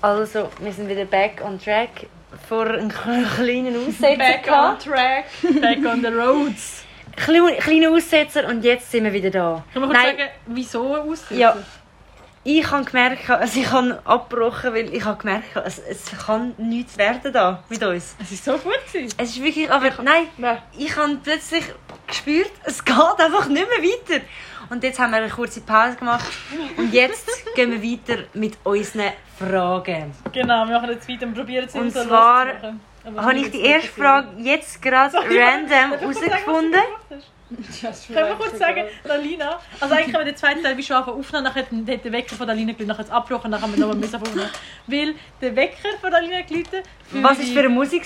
Also, wir sind wieder back on track. Vor einem kleinen Aussetzer. Back on track. Back on the roads. Kleine, kleiner Aussetzer und jetzt sind wir wieder da. Kann man kurz Nein, sagen, wieso aussehen? Ja. Ich habe gemerkt, also ich habe abgebrochen, weil ich habe gemerkt, es, es kann nichts werden da mit uns. Es ist so gut gewesen. Es ist wirklich, aber nein, Nein. ich habe plötzlich gespürt, es geht einfach nicht mehr weiter. Und jetzt haben wir eine kurze Pause gemacht und jetzt gehen wir weiter mit unseren Fragen. Genau, wir machen jetzt weiter und probieren es Und zwar Habe ich die erste Frage jetzt gerade random ich herausgefunden? Können wir kurz sagen, Lalina, also eigentlich haben wir den zweiten Teil wie schon angefangen aufnehmen, nachher hat der Wecker von der Lalina geläutet, nachher hat es abgebrochen, nachher haben wir nochmal müssen aufnehmen. Weil der Wecker von der Lalina geläutet Was war für eine Musik?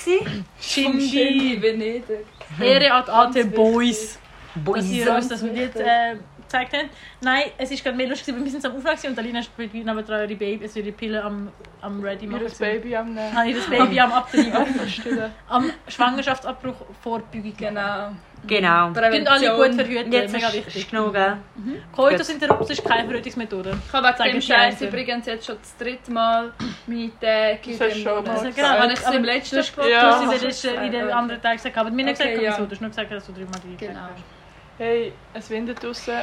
Shindy, Venedig. Ehre an die AT wichtig. Boys, Boys. dass ihr uns das Lied äh, gezeigt habt. Nein, es ist gerade mehr lustig, weil wir sind am gewesen und Lalina ist neben ihre Baby, also ihre Pille am, am ready machen. Mir das Baby am Nehmen. Habe ich das Baby am Abtreiben. Am Schwangerschaftsabbruch vorbeugen. Genau. Genau. Sind alle gut verhütet, Und jetzt mega ist, wichtig. ist genug, gell? Coitus interruptus ist keine Verhütungsmethode. Ich habe wegen Sagen dem die Scheiß übrigens jetzt schon das dritte Mal meine Tage in Das hast dem du schon Monat. mal Also, gesagt. genau, Habe ich es im letzten Podcast Ja. es in den anderen Tagen gesagt, aber wir haben nicht Okay, gesagt, ja. wieso. Du hast nur gesagt, dass du dreimal gleich Genau. Gesagt. Hey, es windet draußen.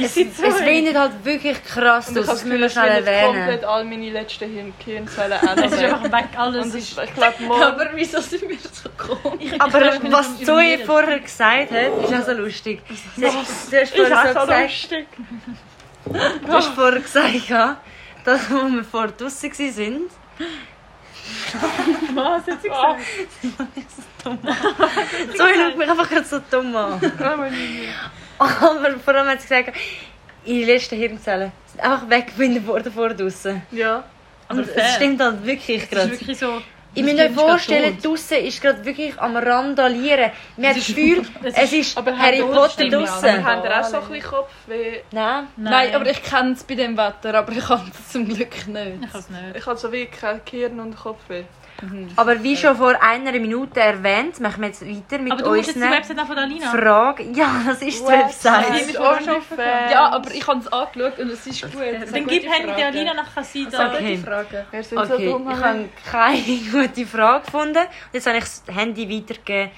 Es, es windet halt wirklich krass Und ich das das müssen wir windet erwähnen. komplett all meine letzten Hirn Hirnzellen Es ist einfach weg, alles Und ist... ich glaube, morgen... Aber wieso sind wir so komisch? Aber was Zoe vorher gesagt hat, ist auch so lustig. Sie, du hast Ich vorher habe so so gesagt, lustig. du hast vorher gesagt, ja, dass wo wir vor draussen waren, Was hat sie Ah, gesagt? Zoe schaut mich einfach gerade so dumm an. Aber vor allem hat sie gesagt, ihre letzten Hirnzellen sind einfach weg wenn vor draussen. Ja. Aber Und fair. es stimmt halt wirklich Es ist gerade. wirklich so... Ich muss mir vorstellen, tot. draussen ist gerade wirklich am Randalieren. Man hat das Gefühl, Es es ist aber Harry Potter ja. Aber habt ihr auch so ein bisschen Kopfweh? Nein. Nein, aber ich kenne es bei dem Wetter, aber ich kann es zum Glück nicht. Ich kann es nicht. Ich habe so wie kein Hirn und Kopfweh. Aber wie schon vor einer Minute erwähnt, machen wir jetzt weiter mit Aber du jetzt die unseren Website auch von Alina. Fragen. Ja, das ist die Website. OnlyFans. Ja, aber ich habe es angeschaut und es ist gut. Dann gib Handy. Alina, kann sie Es da... Okay. Fragen. Wir sind Okay, so dumm. ich habe keine gute Frage gefunden. Und jetzt habe ich das Handy weitergegeben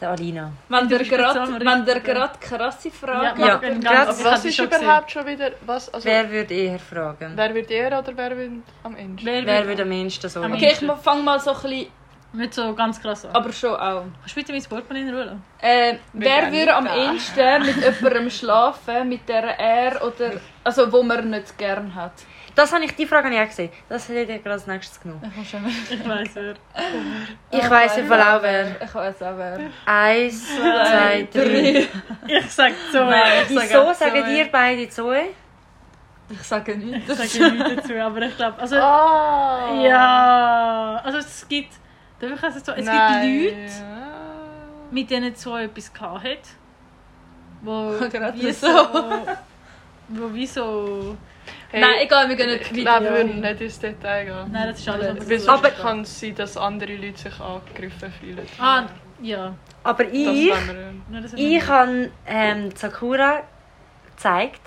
der Alina. Wenn Du ihr gerade krasse Fragen Ja, Ja, ich was ist schon überhaupt schon wieder... Was, also, Wer würde eher fragen? wer wird ihr oder wer wird am Ende? Wer, würde am ehesten so? Okay, ich fange mal so ein bisschen, Nicht so ganz krass an. aber schon auch. Kannst du bitte mein Portemonnaie in Ruhe? Äh, wer würde am ehesten mit jemandem schlafen, mit der er oder... Also, wo man nicht gern hat? Das habe ich, die Frage habe ich auch gesehen. Das hätte ich gerade als nächstes genommen. Ich weiss wer. Ich weiss im Fall auch wer. Ich weiß auch wer. Eins, zwei, drei. Ich sag so. Nein, ich Wieso sag sagen Zoe. ihr beide Zoe? Ich sage nichts. Ich sage nichts dazu, aber ich glaube... Also, Ah! ja... Also es gibt... Darf ich also so, es Nein. gibt Leute, mit denen so etwas gehabt hat, wo Gerade wie so. so... Wo wie so... Hey, Nein, egal, wir gehen nicht Ich weiter. glaube, wir würden nicht ins Detail gehen. Nein, das ist alles Weil sonst Aber- kann es sein, dass andere Leute sich angegriffen fühlen. Ah, ja. Aber ich. Nein, ich habe ähm, Sakura gezeigt,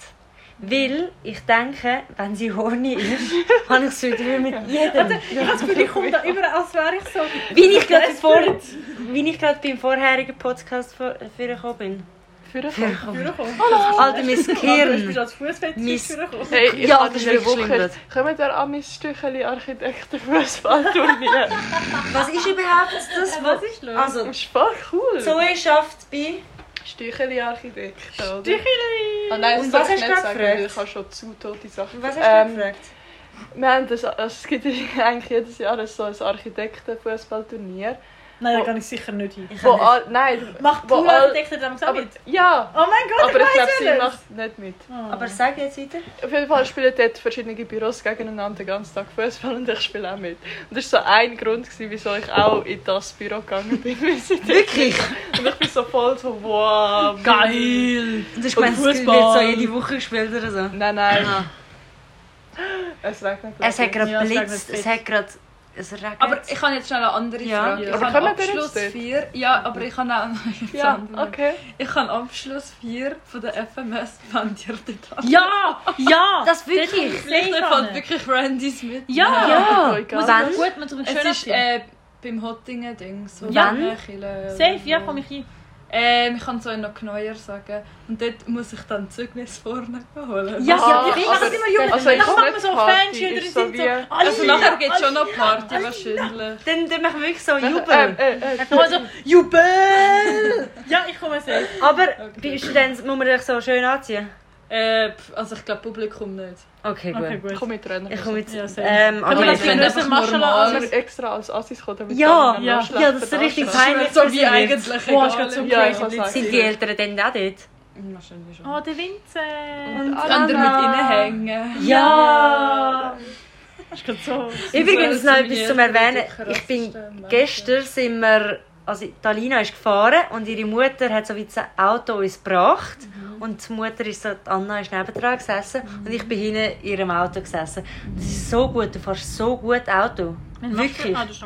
weil ich denke, wenn sie horny ist, habe ich es wieder mit jedem. Ich habe das Gefühl, ich komme da überall, als wäre ich so... Wie ich gerade vor, wie ich gerade beim vorherigen Podcast vor, vorgekommen bin. Vorgekommen. Vorgekommen. Alter, mein Du bist Gehirn. als vorgekommen. Hey, ich Ja, das ist wirklich Woche... Kommen wir an mein Stückchen Architektenfußballturnier? Was ist überhaupt das? Was ist los? Also, Das ist voll cool. Zoe schafft bei. Oder? Stückeli. Ah, nein, Und was hast du gefragt? ich habe schon zu tote Sachen. Was hast Ähm, du gefragt? Wir haben das, also es gibt eigentlich jedes Jahr so ein Architektenfußballturnier. Nein, da kann ich sicher nicht hin. Ich Wo kann all, nein, Macht wo all, Poolarchitekten damals auch mit? ja, Oh mein Gott, aber ich ich glaube, sie macht nicht mit. Oh. Aber sag jetzt weiter. Auf jeden Fall spielen dort verschiedene Büros gegeneinander den ganzen Tag Fußball und ich spiele auch mit. Und das war so ein Grund, gewesen, wieso ich auch in das Büro gegangen bin. Wirklich? Und ich bin so voll so, wow. Geil! Und Und gemeint, es wird Fußball. so jede Woche gespielt oder so? Nein, nein. Ah. Es regnet. Es hat gerade blitzt, es hat gerade Es regnet. Aber ich habe jetzt schnell eine andere Ja. Frage. Ja. Ich Aber habe Abschluss dort? 4. Ja, aber ich habe auch noch Ja, anderes. okay. Ich habe Abschluss 4 von der FMS Bandierte Ja! Ja! Das wirklich? Vielleicht safe fällt an. wirklich Randys mit. Ja! Ja. Oh, egal. Muss ich gut mit einem Es schönen ist äh, beim Hottingen-Ding. So Kirche Safe, ja, so. komm ich rein. Ähm, ich kann euch noch genauer sagen. Und dort muss ich dann Zeugnis vorne holen. Ja, ja, wir aber- sind immer jung. Also machen wir nicht so ist so sind so... wie- alle- Also nachher gibt es schon alle- noch Party wahrscheinlich. Dann, dann machen wir wirklich so Äh, Jubel. äh, äh, Dann kommen wir so, Jubel! Ja, ich komme safe. Aber bist du dann, muss man dich so schön anziehen? Äh, also ich glaube Publikum nicht. Okay, gut. Okay, gut. komm mit Trainer. Ich komme jetzt. Ja, sehr. ähm, Können wir okay. das können einfach normal- Als extra als Assis kommen, damit Ja, ja. Ja, das ist richtig peinlich. So wie eigentlich ist grad so Ja, ich. Sind die Eltern denn auch dort? Wahrscheinlich schon. Oh, der Vincent. Und Kann der mit Anna. reinhängen? Ja! Das ist gerade so... Übrigens So noch etwas zum Erwähnen. Ich bin gestern sind wir, also Talina ist gefahren und ihre Mutter hat so wie das Auto uns gebracht und die Mutter ist so, die Anna ist nebendran gesessen und ich bin hinten in ihrem Auto gesessen. Das ist so gut, du fährst so gut Auto. Wirklich. Ah, das.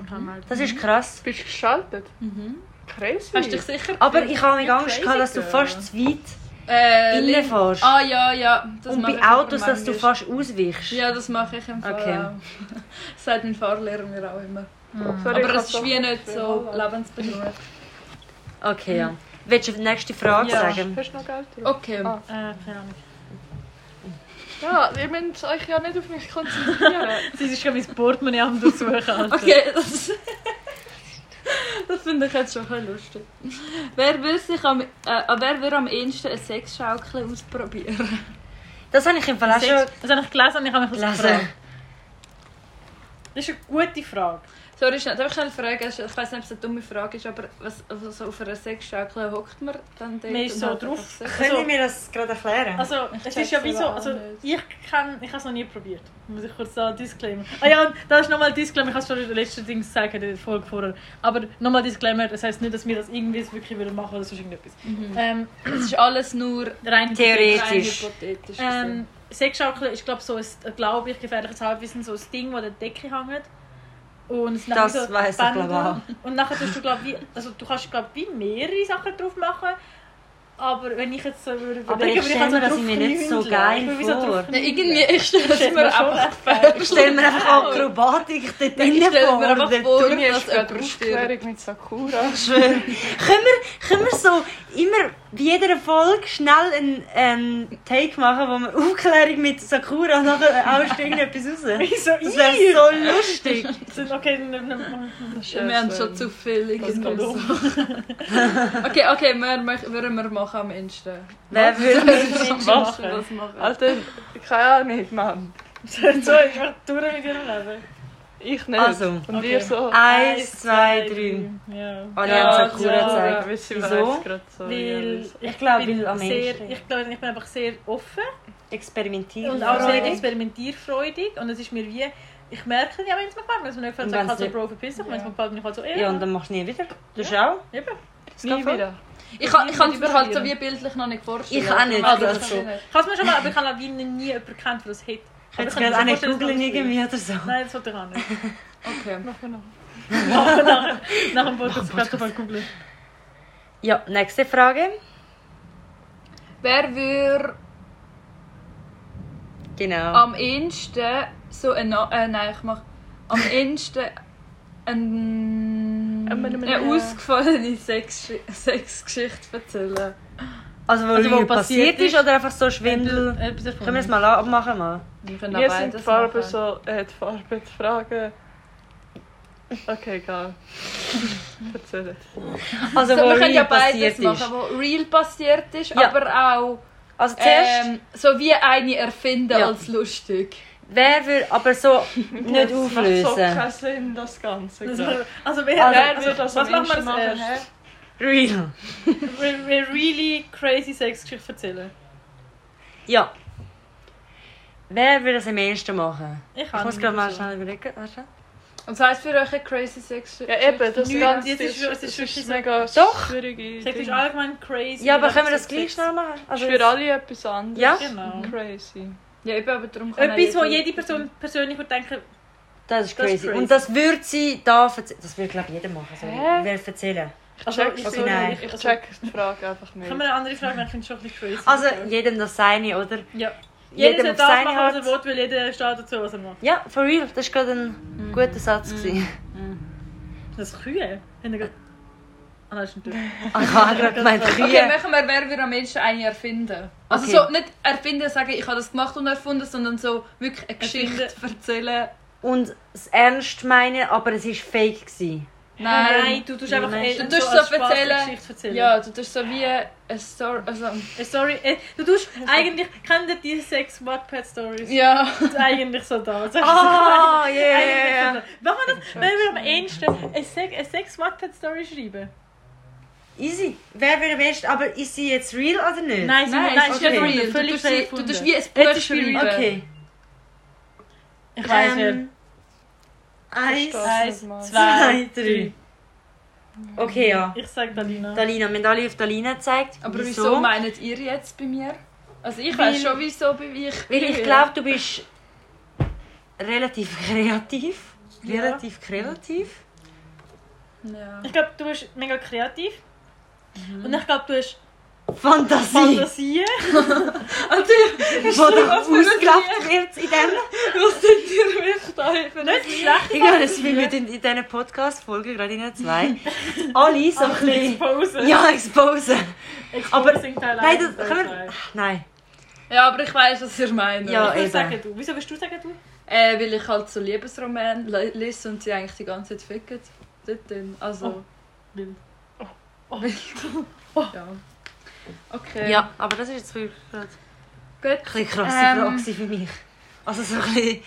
Das ist krass. Bist du geschaltet? Mhm. Crazy. Hast du dich sicher Aber ich habe Angst gehabt, dass du fast zu weit äh, innen Lin- fährst. Ah ja, ja. Das und mache bei Autos, dass du fast ausweichst. Ja, das mache ich im Fall Okay. auch. Das sagt mein Fahrlehrer mir auch immer. Sorry, ich Aber es ist wie nicht so lebensbedrohlich. Okay, ja. Willst du die nächste Frage Ja. sagen? Hast du noch Geld drauf? Okay. Ah. Äh, keine Ahnung. Ja, ihr müsst euch ja nicht auf mich konzentrieren. Sie ist schon mein Portemonnaie am durchsuchen. Alter. Okay, das, das finde ich jetzt schon ein lustig. Wer will sich am, äh, wer will am ehesten eine Sexschaukel ausprobieren? Das habe ich im Fall auch schon Das habe ich gelesen und ich habe mich gelesen. gefragt. Das ist eine gute Frage. Sorry, schnell, darf ich schnell fragen? Ich weiß nicht, ob es eine dumme Frage ist, aber was, also so auf einer Sexschaukel hockt man dann dort? Man ist so drauf. Können Also- Sie mir das gerade erklären? Also, Ich es ist ja wie so, also ich kann, ich habe es noch nie probiert. Muss ich kurz da Disclaimer. Ah ja, und da ist nochmal Disclaimer, ich habe es schon in der letzten Ding gesagt, in der Folge vorher. Aber nochmal Disclaimer, das heisst nicht, dass wir das irgendwie wirklich würden machen oder sonst irgendetwas. Ähm, Es ist alles nur rein Theoretisch. rein hypothetisch. Ähm, Sexschaukel ist glaube so ein, glaube ich, gefährliches Halbwissen, so ein Ding, das an der Decke hängt. Und es Das nachher so weiss ich, Bänder. glaub Und nachher tust du, glaube wie, also du kannst, glaube wie mehrere Sachen drauf machen. Aber wenn ich jetzt so würde Aber ich würde stelle mir das irgendwie nicht so geil Ich wie vor. Ja, irgendwie, ich stelle es Stellt mir mir einfach echt Ich stelle mir einfach Akrobatik dort Ich drinnen stelle vor. mir einfach dort vor. Mir ist gerade jemand stirbt. Mit Sakura. wir, können wir so immer bei jeder Folge schnell einen, einen Take machen, wo wir Aufklärung mit Sakura und nachher haust du irgendetwas raus? Wieso Das wäre so lustig. Sind okay, dann dann- dann- Wir haben schon zu viel um. Okay, okay, wir würden wir machen am ehesten. Wer würde das machen? Alter, ich kann auch nicht, Mann. So, ich war durch mit ihrem Leben. Ich nicht. Also, Und okay. ihr so. Eins, zwei, drei. Ja. Ich Ja, habe Sakura ja, gezeigt. sie Wieso? so. Weil ja, Ich glaube, bin weil am sehr, ehesten. ich glaube, ich bin einfach sehr offen Experimentieren. und auch sehr experimentierfreudig und es ist mir wie ich merke ja, wenn es mir gefällt, wenn es mir nicht gefällt, sage ich halt so Bro verpiss dich, wenn es mir gefällt, bin ich halt so, ja, Ja, und dann machst du nie wieder. Du auch? eben. Das Nie wieder. Ich kann ich kann es mir halt so wie bildlich noch nicht vorstellen. Ich auch nicht, Also, das das so. kann ich habe es mir schon mal, aber ich habe nie jemanden kennt, der das hat. Ich Aber gerade mir auch nicht googeln irgendwie oder so. Nein, das wollte ich auch nicht. Okay. Nachher noch. Nachher, nachher, nach dem Podcast kannst du mal googeln. Ja, nächste Frage. Wer würde Genau. am ehesten so eine... Äh, nein, ich mach... Am ehesten ein, eine ausgefallene Sex Sexgeschichte erzählen. Also, wo Also, wo also, passiert passiert ist ist? oder einfach so Schwindel? Davon. Können wir es mal abmachen? Mal? Wir können auch sind die machen. so. Äh, die Farben, die Fragen. Okay, egal. Erzähl. Also, So, wo wir können ja beides machen, ist. wo real passiert ist, Ja. aber auch Also, zuerst, ähm, so wie eine erfinden Ja. als lustig. wer will aber so nicht Das macht so auflösen? keinen Sinn, das Ganze. Das war- Also, wer, Also, also, wer das was am machen wir das? Real. Wir wir really crazy Sexgeschichte erzählen. Ja. Wer will das am ehesten machen? Ich, Ich muss gerade mal schnell überlegen. Warte. Und das heisst für euch eine crazy Sex Ja, eben, das Ganze jetzt ist- ist, ist ist so- mega Doch. schwierige Sex ist allgemein crazy. Ja, aber können wir das ist gleich schnell machen? ist Also, für alle etwas anderes. Ja? Genau. Crazy. Ja, eben, aber darum kann Etwas, wo jede Person persönlich würde denken, Das ist Das ist crazy. Und das würde sie da erzählen. Das würde, glaube ich, jeder machen. So, Hä? wer erzählen. Also, check, ich, okay, nein. also, check die Frage einfach nicht. Können wir eine andere Frage machen? Ich finde es schon ein bisschen crazy. Also, jedem das seine, oder? ja. jedem Jeder auf soll das seine machen, was er will, weil jeder steht dazu, was er macht. Ja, for real. Das war gerade ein guter Satz. gewesen. Das ist Kühe. Ah, nein, das ist nicht Ah, Ich habe gerade gemeint, Okay, Kühe. machen wir, wer wir am ehesten eine erfinden. Also Okay. so, nicht erfinden, sagen, ich habe das gemacht und erfunden, sondern so wirklich eine Geschichte erzählen. Und es ernst meinen, aber es war fake. Gewesen. Nein. Nein, du tust einfach Nein. Du so tust als so eine erzählen. Geschichte erzählen. Ja, du tust so wie eine Story. Also, Eh, Sorry, äh, du tust eigentlich, kennt ihr die sechs Wattpad Stories? ja. Das ist eigentlich so da. Ah, eigentlich yeah. so da. Machen wir das, wenn wir am ehesten eine eine sechs Wattpad Story schreiben? Easy. Wer würde am ersten, aber ist sie jetzt real oder nicht? Nein, sie- Nein, nein, ist sie nicht real. Du völlig tust, sie, du tust wie ein Buch schreiben. Okay. Ich weiß nicht. Eins. Eins, zwei, drei. Okay, ja. Ich sag Dalina. Dalina, wir haben alle auf Dalina gezeigt. Aber wieso meint ihr jetzt bei mir? Also ich weiß schon, wieso bei mir. Weil ich glaube, du bist relativ kreativ. Ja. Relativ kreativ. Ja. Ich glaube, du bist mega kreativ. Und ich glaube, du hast Fantasie, Fantasien. Also, die da ausgelebt wird in dem. was sind ihr mich da eben? Nicht schlecht. Ich glaube, dass wir mit in, in diesen Podcast-Folgen, gerade in den zwei, alle so ein bisschen... Exposen. Ja, exposen. aber- Exposing Teil Nein, 1 das und können wir... Nein. Ja, aber ich weiß, was ihr meint. Ja. Ich sagen, du. Wieso willst du sagen, du? Äh, weil ich halt so Liebesroman le- lese und sie eigentlich die ganze Zeit ficken. Dort dann. Also. Wild. Wild. Ja. Okay. Ja, aber das ist jetzt wirklich gerade Gut. ein bisschen krasse Ähm. Frage für mich. Also so ein bisschen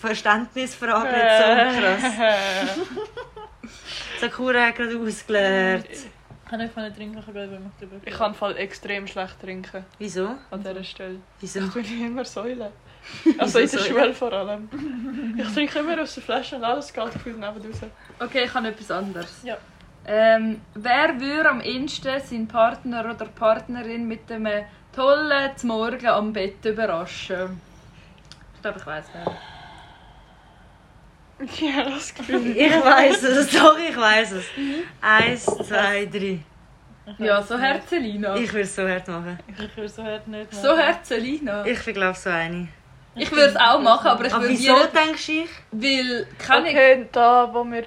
Verständnisfrage, nicht so krass. Sakura hat gerade ausgelernt. Ich kann einfach nicht trinken, ich wenn wir drüber Ich kann im Fall extrem schlecht trinken Wieso? an dieser Stelle. Wieso? Ich bin immer Säule. Also in der? Schule vor allem. Ich trinke immer aus der Flasche und alles geht gefühlt neben raus. Okay, ich habe etwas anderes. Ja. Ähm, wer würde am ehesten seinen Partner oder Partnerin mit einem tollen zum Morgen am Bett überraschen? Ich glaube, ich weiß nicht. Ja, das Gefühl. Ich weiß es, doch, ich weiß es. Eins, zwei, drei. Ja, so Herzelina. Ich würde es so hart machen. Ich würde so hart nicht machen. So Herzelina. Ich bin glaube so eine. Ich würde es auch machen, aber ich Aber würde wieso denkst du ich? Weil, kann ich... Okay, da wo wir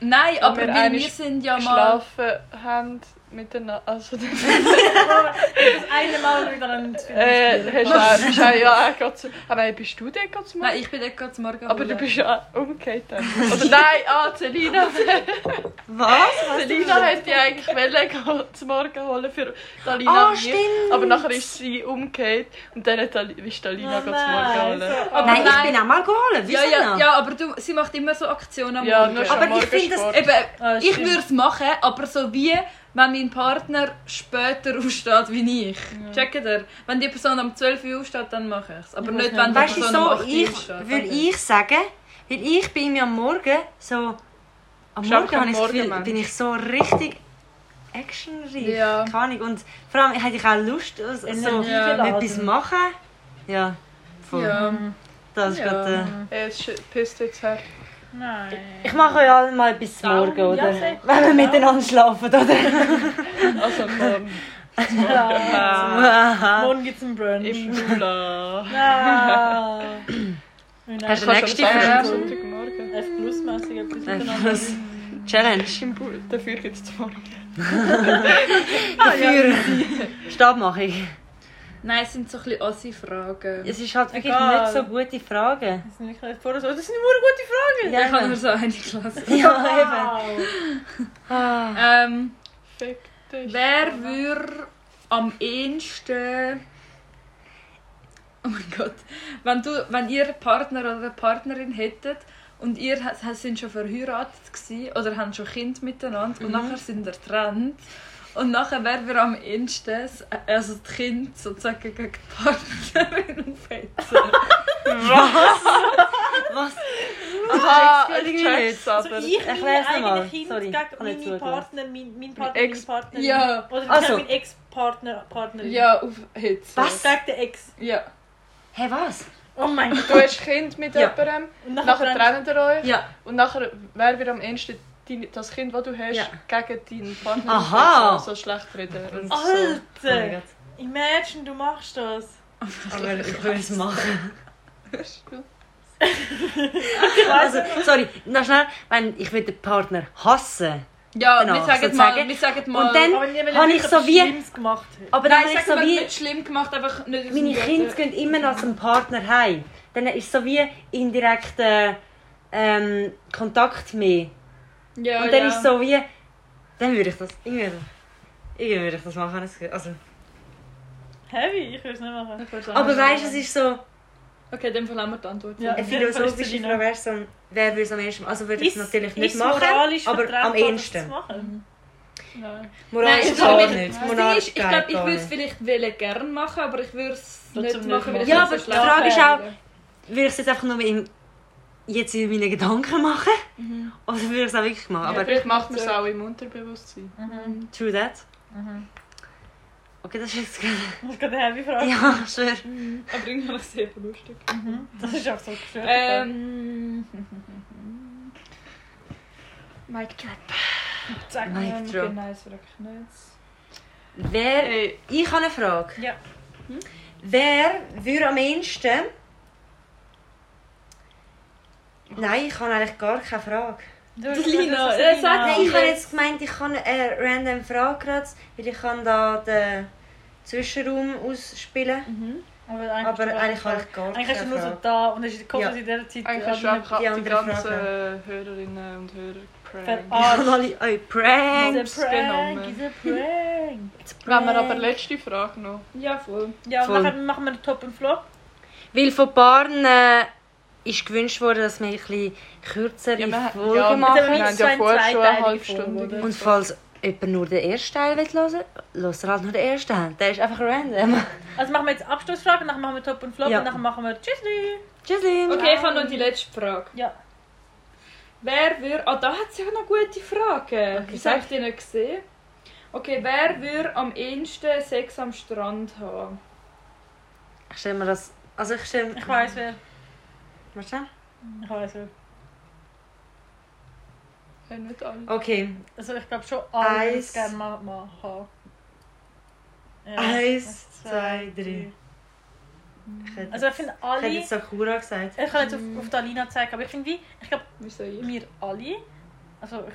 Nein, aber wir wir sind ja mal... geschlafen haben miteinander. Also, Das eine Mal wieder an äh, hast du auch, bist auch, ja, gerade zu, ah, bist du der gerade zum Nein, ich bin dort gerade zum Morgen Aber du bist ja umgekehrt dann. Oder nein, ah, Celina. Was? Celina hätte ja eigentlich wollen zum Morgen holen für Dalina. Ah, stimmt. Aber nachher ist sie umgekehrt und dann hat ist Dalina Oh oh, zum Morgen holen. Aber Nein, ich bin auch mal geholt. Ja, ja, ja, aber du, sie macht immer so Aktionen am Ja, Morgen. nur schon Aber ich finde das. Eben, Ah, ich würde es machen, aber so wie wenn mein Partner später aufsteht wie ich. Checkt ihr? Wenn die Person um 12 Uhr aufsteht, dann mache ich es. Aber Ich nicht, wenn die Weißt du, Person um so, 8 Uhr ich aufsteht. würde ich sagen, weil ich bin mir am Morgen so... Am Morgen ich das Gefühl, bin ich so richtig actionreich. Ja. Keine Ahnung. Und vor allem hätte ich auch Lust, also, so Ja. etwas machen. Ja, voll. Ja. Das ist Ja. gerade... Äh, Es pisst jetzt her. Nein. ich mache euch alle mal bis Daumen, morgen, oder? ja. Wenn wir miteinander schlafen, oder? Also morgen Ja. Morgen gibt es einen Brunch. im Bula. Ah. Hast du nächste? Sonntagmorgen. F plus mäßig etwas miteinander. Challenge. Im Bula. Dafür gibt es morgen. Dafür. Stabmachung. Nein, es sind so ein bisschen Ossi-Fragen. Es ist halt wirklich Egal. nicht so gute Fragen. Das sind wirklich vorher so. Das sind nur gute Fragen. Ja, ich habe nur so eine gelassen. Ja, eben. Wow. Ah. Ähm, wer würde am ehesten... Oh mein Gott. Wenn, du, wenn ihr einen Partner oder eine Partnerin hättet und ihr sind schon verheiratet gewesen, oder haben schon Kind miteinander und nachher sind ihr getrennt und nachher wer wir am ehesten also das Kind sozusagen gegen die Partnerin aufhetzen. Was? Aha, check's ich check's nicht. aber. Also ich Erklär's meine nochmal. eigene Kind Sorry, gegen ich meine zugehört. Partner, mein, mein Partner, Ex- meine Partnerin. Ja. Oder Also. mein Ex-Partner, Partnerin. ja, aufhetzen. Was? Gegen den Ex. Ja. Hä, was? Oh mein Gott. Du hast Kind mit Ja. jemandem, Und nachher trennt ihr euch Ja. und nachher wer wird am ehesten dein- das Kind, das du hast, Ja. gegen deinen Partner Aha. so schlecht reden. Und so. Oh Alter! Imagine, du machst das. Aber ich will es machen. Also, sorry, noch schnell. Wenn ich will den Partner hassen Ja, Genau, wir sagen sozusagen. mal, wir sagen mal... Und dann- Aber nie, weil Hab er ich so wie- Schlimmes gemacht hat. Aber Nein, dann habe ich so wir wie... nicht schlimm gemacht, einfach nicht Meine Kinder gehen immer noch zum Partner heim. Dann ist es so wie indirekter ähm, Kontakt mehr. Ja, Und dann ja. ist es so wie... Dann würde ich das... Irgendwie, irgendwie würde ich das machen. Also, Heavy, ich will es nicht machen. Ich aber weißt du, es ist so... Okay, dann verlassen wir die Antwort. Ja. Eine philosophische es Frage wäre so, wer würde es am ehesten Also würde ich es natürlich nicht ist machen, aber am ehesten. Nein. Moralisch Nein, ich gar nicht. Das Ding Moralisch ist, ich glaube, ich würde es vielleicht gerne machen, aber ich würde es nicht machen, weil ich machen. Ja, es aber so die schlecht Frage ist auch, würde ich es jetzt einfach nur in, jetzt in meinen Gedanken machen? Oder würde ich es auch wirklich machen? Ja, Aber Vielleicht macht man es auch im Unterbewusstsein. Mhm. true that. Mhm. Okay, das ist jetzt gerade... Das ist gerade eine heavy Frage. Ja, schwer. Aber irgendwie es sehr lustig. Mhm. Das ist auch so gestört. Ähm... Mic Drop. Sag Mic drop. es wirklich nicht. Wer... Hey, Ich habe eine Frage. Ja. Wer würde am ehesten... Nein, ich habe eigentlich gar keine Frage. Du hast Lina, gesagt, äh, das ist sag Lina. Nein, ich habe jetzt gemeint, ich kann eine random Frage gerade, weil ich kann da den Zwischenraum ausspielen. Mhm. Aber eigentlich, Aber eigentlich habe keine ich gar Frage. Eigentlich hast du keine nur so da und hast den Kopf, Ja. in dieser Zeit... eigentlich hast du äh, einfach die die, ganzen Frage. Hörerinnen und Hörer. Ah, alle, oh, Prank! Ist ein Prank, genommen. ist ein Prank. Wenn wir aber letzte Frage noch. Ja, voll. Ja, und Voll. nachher machen wir den Top und Flop. Weil von Paaren äh, ist gewünscht worden, dass wir ein bisschen kürzere Ja, Folgen ja, machen. Wir haben ja eine vorher schon eine halbe Folge, Stunde oder? Und falls jemand nur den ersten Teil will hören will, hört er halt nur den ersten Teil. Der ist einfach random. Also machen wir jetzt Abschlussfrage, nachher machen wir Top und Flop Ja. und nachher machen wir Tschüssli. Tschüssi! Okay, ich habe noch die letzte Frage. Ja. Wer würde... Ah, da hat es ja noch gute Fragen. Wieso habe ich die nicht gesehen? Okay, wer würde am ehesten Sex am Strand haben? Ich stelle mir das... Also ich stelle... Ich weiss wer. Wer. Ja, nicht alle. Okay. Also ich glaube schon alle würden es Eins. gerne mal machen. Ja. Eins, zwei, drei. Ich hätte, Also ich finde ich hätte alle... jetzt Sakura gesagt. Ich kann jetzt auf, auf die Alina zeigen, aber ich finde wie... Ich glaube, Wieso ich? wir alle... Also ich...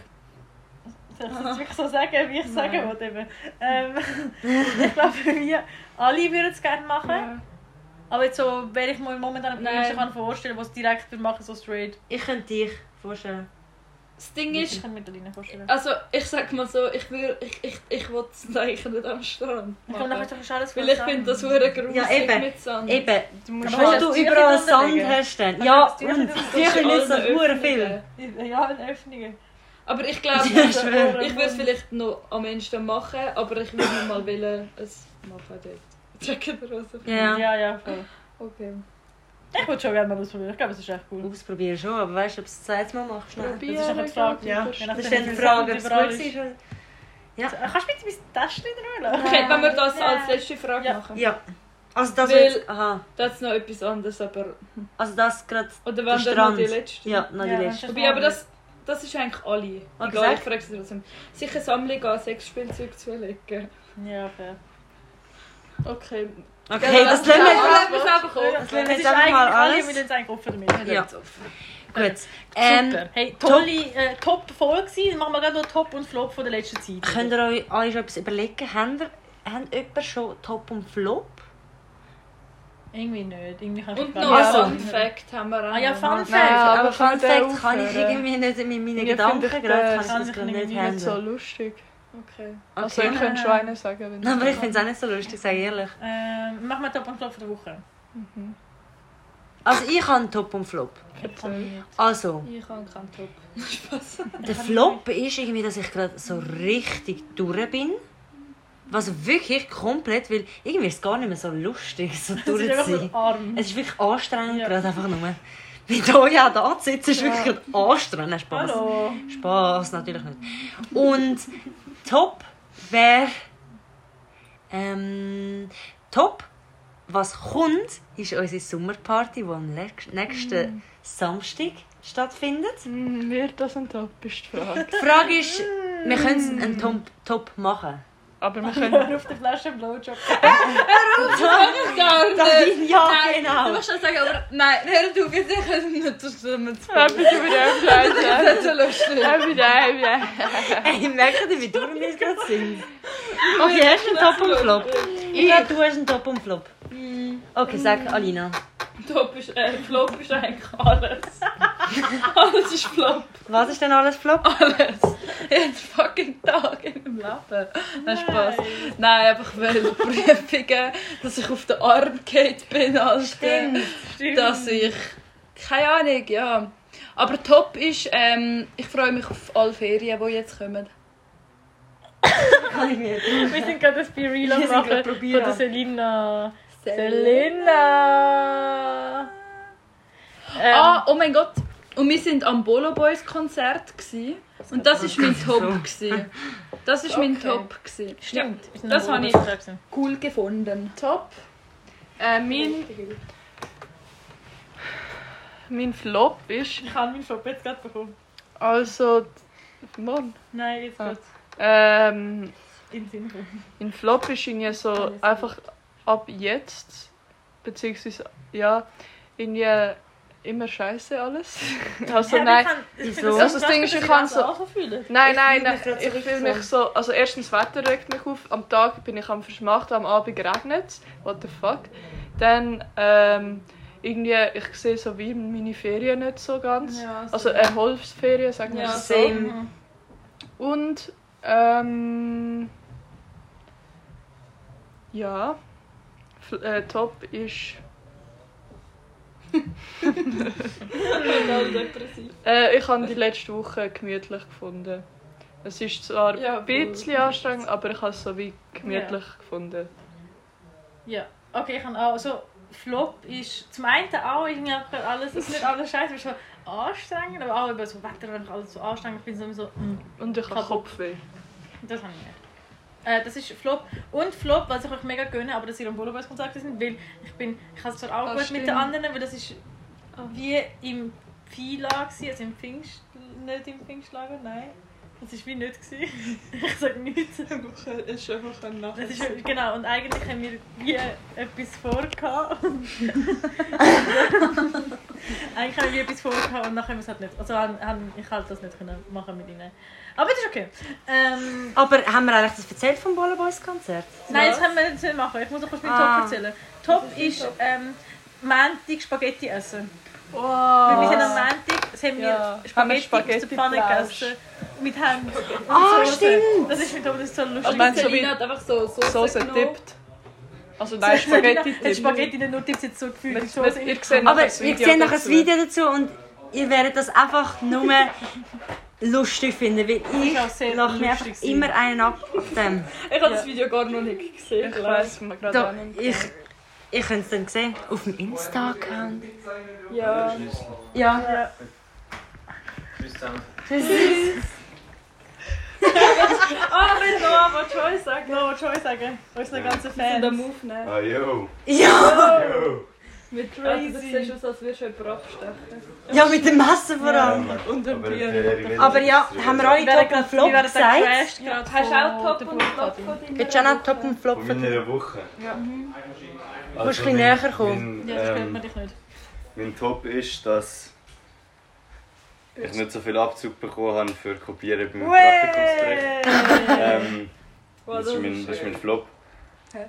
Soll ich das jetzt wirklich so sagen, wie ich sagen Nein. wollte? eben? Ähm, ich glaube, wir alle würden es gerne machen. Ja. Aber jetzt so, wenn ich mir momentan am ehesten kann vorstellen was direkt würde machen, so straight. Ich könnte dich vorstellen. Das Ding Ich ist... kann mir die Alina vorstellen. Also, ich sag mal so, ich will... Ich, ich, ich will es eigentlich nicht am Strand Ich komme nachher machen. doch alles Weil ich finde das hure gruselig Ja, eben. mit Sand. Eben, Du musst wo hast du du das überall Sand hast dann. Ja, du das und Das nicht so hure viel. Ja, in Öffnungen. Aber ich glaube, Ja, ich ich würde es vielleicht noch am ehesten machen, aber ich würde noch mal wollen, es machen dort. Was? ich Ja. Ja, ja, voll. Okay. Ich würde schon gerne mal ausprobieren. Ich glaube, es ist echt cool. Ausprobieren schon, aber weißt du, ob du es das zweite Mal machst? Nein. Das ist die Frage. Ja, das ist dann die Frage, ob es gut oder- Äh, Kannst du bitte mein Täschchen drin Okay, wenn wir das Ja. als letzte Frage Ja. machen. Ja. Also das Weil- jetzt, aha. Das ist noch etwas anderes, aber... Also das gerade, Oder Der wenn dann noch Strand. die letzte? ja, noch die Ja, letzte. Wobei, aber das, das ist eigentlich alle. Okay, Egal, ich frage sie trotzdem. Sich eine Sammlung an Sexspielzeug zu legen. Ja, fair. Okay. Okay, das lassen wir jetzt einfach. Das lassen wir jetzt einfach mal alle, alles. wir sind eigentlich offen damit. Ja. Gut. Ähm, Super. Hey, tolle, äh, top gewesen. Dann machen wir gerade noch Top und Flop von der letzten Zeit. könnt ihr euch, euch schon etwas überlegen? Haben ihr, haben jemand schon Top und Flop? Irgendwie nicht. Irgendwie kann ich Und noch ein Also. Fun Fact haben wir auch. Ah ja. Fun Fact. Fact. aber Aber Fun Fact kann ich irgendwie nicht in meinen Ja, Gedanken ich, gerade. Kann ich ich nicht nicht so lustig. Okay. Also Okay. ich könnte schon einen sagen, wenn Aber ich finde es auch nicht so lustig, sage ich ehrlich. Ähm, machen wir Top und Flop der Woche. Also ich habe Top und Flop. Erzähl. Also, Ich habe keinen Top. Der Flop ist irgendwie, dass ich gerade so richtig durch bin. Was wirklich komplett, weil irgendwie ist es gar nicht mehr so lustig, so Das ist einfach durchzuziehen. so arm. Es ist wirklich anstrengend, Ja. gerade einfach nur. Wie hier ja da zu sitzen, ist wirklich gerade anstrengend. Nein, Spaß. Hallo. Spaß, natürlich nicht. Und Top wäre. Ähm, top was kommt, ist unsere Sommerparty, die am nächst- nächsten Samstag stattfindet. Hm, Wird das ein Top, ist die Frage. Die Frage ist, wir können einen Top, Top machen. Aber wir können... Hör auf die Flasche Blowjob. Gar nicht. Ja, Nein, genau. Du musst schon sagen, aber nein, hör du, wir können nicht zusammen zu Ja, bitte wieder Das aufleiten. ist so lustig. Ja, wieder, wieder. Ey, merkt ihr, wie dumm wir gerade sind? Okay, hast du einen Top und Flop? Ich glaube, du hast einen Top und Flop. Okay, sag Alina. Top ist, äh, Flop ist eigentlich alles. alles ist Flop. Was ist denn alles Flop? Alles. Jeden fucking Tag in meinem Leben. Nein, Spaß. Nein, einfach weil Prüfungen, dass ich auf den Arm geht bin, Alter. Stimmt. Stimmt. Dass ich. Keine Ahnung, ja. Aber top ist, ähm, ich freue mich auf alle Ferien, die jetzt kommen. Kann ich nicht. Wir sind gerade das Be Real am machen von der Selina. Selina! Ähm, Ah, oh mein Gott. Und wir sind am Bolo Boys Konzert gsi und das ist mein Top gsi. Das ist mein Okay. Top gsi. Stimmt. sind das habe ich- gewesen. Cool gefunden. Top. Äh, mein... Mein Flop ist... Ich habe meinen Flop jetzt gerade bekommen. Also... Morgen. Nein, jetzt Ah. Ähm... in. Mein Flop ist irgendwie so einfach ab jetzt, beziehungsweise ja, irgendwie immer scheiße alles. Also Ja, nein, kann- ich es Also das Ding ist, ich kann so- so nein, nein, nein ich fühle mich so, also erstens das Wetter regt mich auf, am Tag bin ich am Verschmachten, am Abend regnet what the fuck. Dann ähm, irgendwie, ich sehe so wie meine Ferien nicht so ganz. Ja, so. Also Erholfsferien, sagen wir Ja, so. Same. Und ähm, ja, äh, Top ist äh, ich habe die letzte Woche gemütlich gefunden. Es ist zwar Ja, ein bisschen anstrengend, aber ich habe es so wie gemütlich gefunden. Ja, okay, ich habe auch so. Flop ist zum einen auch irgendwie alles, es ist nicht alles scheiße, es ist schon anstrengend, aber auch über so Wetter, wenn ich alles so anstrengend bin, sowieso, mm, Und ich habe. Kopfweh. das habe ich nicht. Äh, das ist Flop. Und Flop, was ich euch mega gönne, aber dass ihr am Bolobass Konzert sind, weil ich bin, ich habe es zwar auch Ah, gut mit den stimmt. anderen, weil das ist wie im gewesen, also im Pfingst, nicht im Pfingstlager, nein. Das war wie nicht. Gewesen. ich sage nichts. Es ist einfach ein Das ist, genau, und eigentlich haben wir wie etwas vorgehabt. eigentlich haben wir wie etwas vorgehabt und nachher haben wir es halt nicht. Also haben, ich halt das nicht können machen mit ihnen. Aber das ist okay. Ähm, Aber haben wir eigentlich das erzählt vom Boller Boys Konzert? nein, das können wir jetzt nicht machen. Ich muss noch kurz meinen Ah. Top erzählen. Top ist ähm, Montag Spaghetti essen. Wow. Weil wir sind am Montag, das haben wir Ja. Wir Spaghetti, Spaghetti aus der Pfanne gegessen. Mit Ham und Ah, Soße. stimmt. Das ist mit Top, das ist so lustig. Meinst du, Selina wie hat einfach so Soße, Soße genommen. tippt? Also nein, Spaghetti Hat tippt. Spaghetti nicht nur Tipps jetzt so gefühlt. die mit- Ihr seht Aber ihr seht noch ein. Video dazu und ihr werdet das einfach nur lustig finden, weil ich lache mir einfach lustig immer einen ab auf dem. Ich habe das Video gar noch nicht gesehen. Ich weiß mir gerade Da, ich ich könnte es dann sehen. Auf dem Insta-Account. Ja. Ja. Tschüss zusammen. Ah, mal Joy sagt. Noah Joy sagen. Unsere ganzen Und den Fans. Move nehmen. Ah, yo. Ja! Yo. Mit Crazy. Also, das siehst aus, als würdest du jemanden abstechen. Ja, mit dem Messer vor Ja, allem. Mann. Und Aber, Bier. äh, Aber ja, haben wir alle Top und Flop gesagt? gerade Hast du auch Top der und Flop von deiner Willst du auch noch Top und Flop Von meiner Woche. Ja. Also Musst ein bisschen näher kommen. Mein, Ja, das hört ähm, man dich nicht. mein Top ist, dass ich nicht so viel Abzug bekommen habe für Kopieren beim Praktikumsbericht. Ähm, Wow, das, das ist mein, das ist mein. Flop. Hä?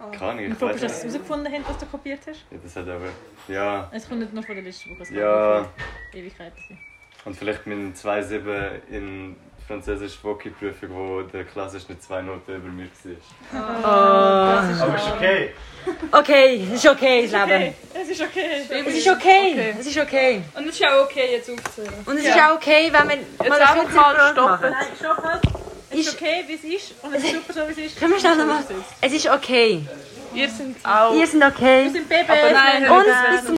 Ahnung, Und ich Flop ist, dass nicht. herausgefunden haben, was du kopiert hast. Ja, das hat aber... Ja, Es kommt nicht nur von der letzten Woche. es kann ja. Ewigkeiten sein. Und vielleicht mein 2-7 in französisch Woki-Prüfung, wo der Klassenschnitt zwei Noten über mir war. Oh. Aber ist okay. Okay, es ist okay, das Leben. Es ist okay. Es ist okay, es ist okay. Und es ist auch okay, jetzt aufzuhören. Und es ist auch okay, wenn wir Jetzt mal eine Frage stoppen. machen. Nein, stopp halt. Es ist okay, wie es ist. Und es ist super so, wie es ist. Können wir schnell nochmal... Es ist. Es okay. Ihr seid auch... Ihr seid okay. Wir sind Babys. Und bis zum